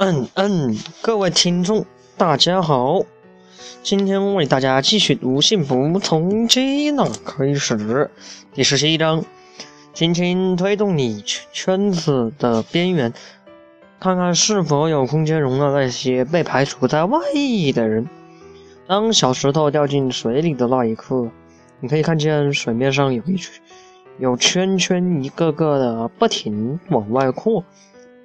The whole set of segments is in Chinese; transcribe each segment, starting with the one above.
嗯嗯，各位听众，大家好，今天为大家继续读《幸福从接纳开始》第十七章，轻轻推动你圈子的边缘，看看是否有空间容纳那些被排除在外的人。当小石头掉进水里的那一刻，你可以看见水面上有一圈有圈圈，一个个的不停往外扩，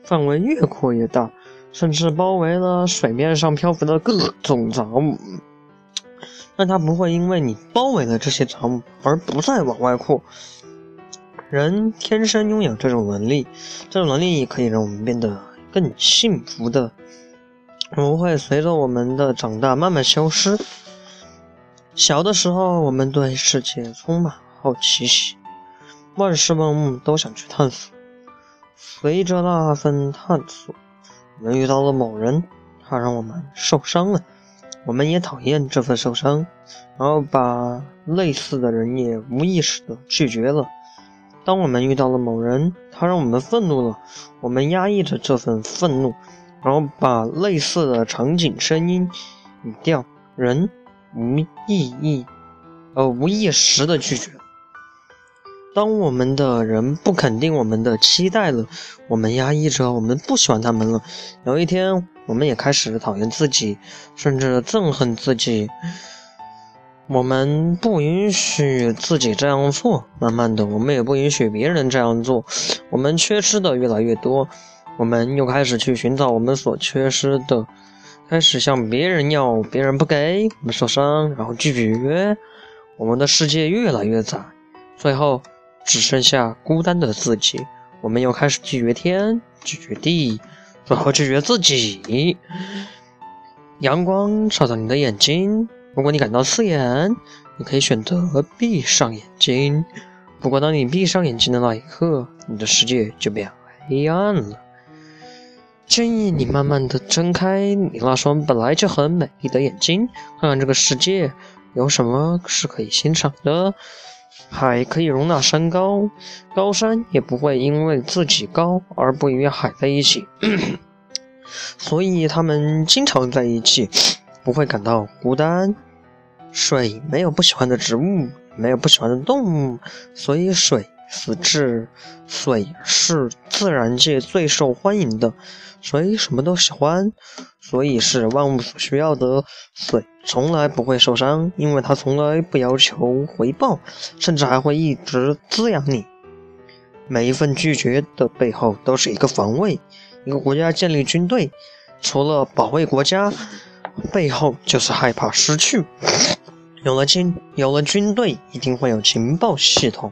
范围越扩越大。甚至包围了水面上漂浮的各种杂物，但它不会因为你包围了这些杂物而不再往外扩。人天生拥有这种能力，这种能力可以让我们变得更幸福的，不会随着我们的长大慢慢消失。小的时候，我们对世界充满好奇心，万事万物都想去探索。随着那份探索，我们遇到了某人，他让我们受伤了，我们也讨厌这份受伤，然后把类似的人也无意识的拒绝了。当我们遇到了某人，他让我们愤怒了，我们压抑着这份愤怒，然后把类似的场景、声音、语调、人无意义，呃无意识的拒绝。当我们的人不肯定我们的期待了，我们压抑着，我们不喜欢他们了。有一天，我们也开始讨厌自己，甚至憎恨自己。我们不允许自己这样做，慢慢的，我们也不允许别人这样做。我们缺失的越来越多，我们又开始去寻找我们所缺失的，开始向别人要，别人不给，我们受伤，然后拒绝。我们的世界越来越窄，最后。只剩下孤单的自己，我们又开始拒绝天，拒绝地，最后拒绝自己。阳光照到你的眼睛，如果你感到刺眼，你可以选择闭上眼睛。不过，当你闭上眼睛的那一刻，你的世界就变黑暗了。建议你慢慢的睁开你那双本来就很美丽的眼睛，看看这个世界有什么是可以欣赏的。海可以容纳山高，高山也不会因为自己高而不与海在一起，所以他们经常在一起，不会感到孤单。水没有不喜欢的植物，没有不喜欢的动物，所以水。此质，水是自然界最受欢迎的，水什么都喜欢，所以是万物所需要的。水从来不会受伤，因为它从来不要求回报，甚至还会一直滋养你。每一份拒绝的背后都是一个防卫。一个国家建立军队，除了保卫国家，背后就是害怕失去。有了军，有了军队，一定会有情报系统。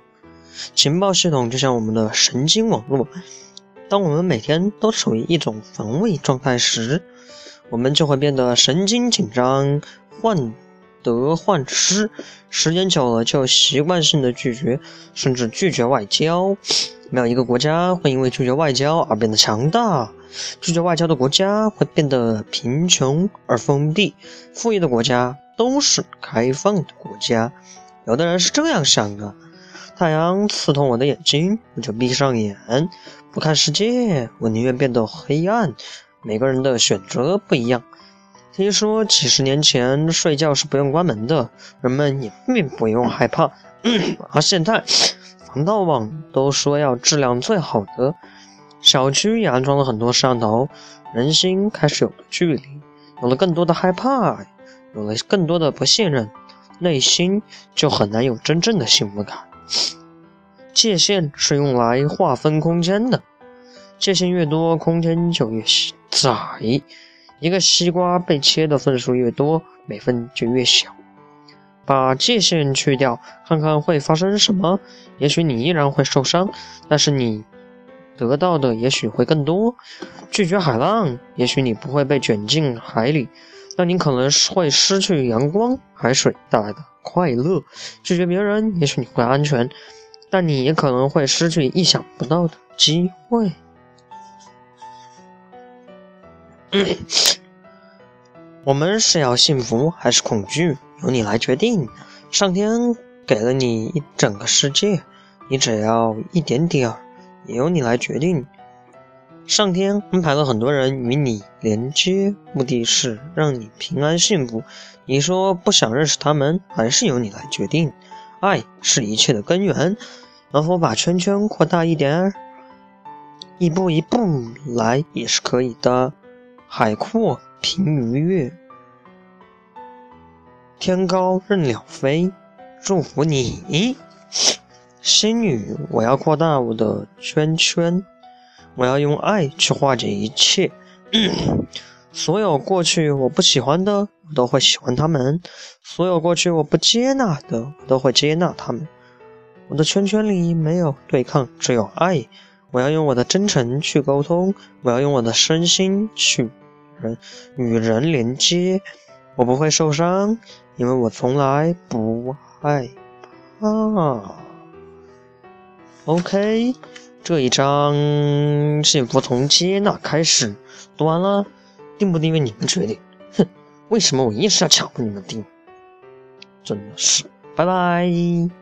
情报系统就像我们的神经网络，当我们每天都处于一种防卫状态时，我们就会变得神经紧张、患得患失，时间久了就习惯性的拒绝，甚至拒绝外交。没有一个国家会因为拒绝外交而变得强大，拒绝外交的国家会变得贫穷而封闭，富裕的国家都是开放的国家。有的人是这样想的。太阳刺痛我的眼睛，我就闭上眼，不看世界。我宁愿变得黑暗。每个人的选择不一样。听说几十年前睡觉是不用关门的，人们也并不用害怕。而现在，防盗网都说要质量最好的，小区也安装了很多摄像头，人心开始有了距离，有了更多的害怕，有了更多的不信任，内心就很难有真正的幸福感。界限是用来划分空间的，界限越多，空间就越窄。一个西瓜被切的份数越多，每份就越小。把界限去掉，看看会发生什么。也许你依然会受伤，但是你得到的也许会更多。拒绝海浪，也许你不会被卷进海里，那你可能会失去阳光、海水带来的。快乐，拒绝别人，也许你会安全，但你也可能会失去意想不到的机会。我们是要幸福还是恐惧，由你来决定。上天给了你一整个世界，你只要一点点儿，也由你来决定。上天安排了很多人与你连接，目的是让你平安幸福。你说不想认识他们，还是由你来决定。爱是一切的根源。能否把圈圈扩大一点？一步一步来也是可以的。海阔凭鱼跃，天高任鸟飞。祝福你，仙女！我要扩大我的圈圈。我要用爱去化解一切，所有过去我不喜欢的，我都会喜欢他们；所有过去我不接纳的，我都会接纳他们。我的圈圈里没有对抗，只有爱。我要用我的真诚去沟通，我要用我的身心去人与人连接。我不会受伤，因为我从来不害怕。OK。这一章幸福从接纳开始，读完了，定不订阅你们决定。哼，为什么我硬是要强迫你们订？真的是，拜拜。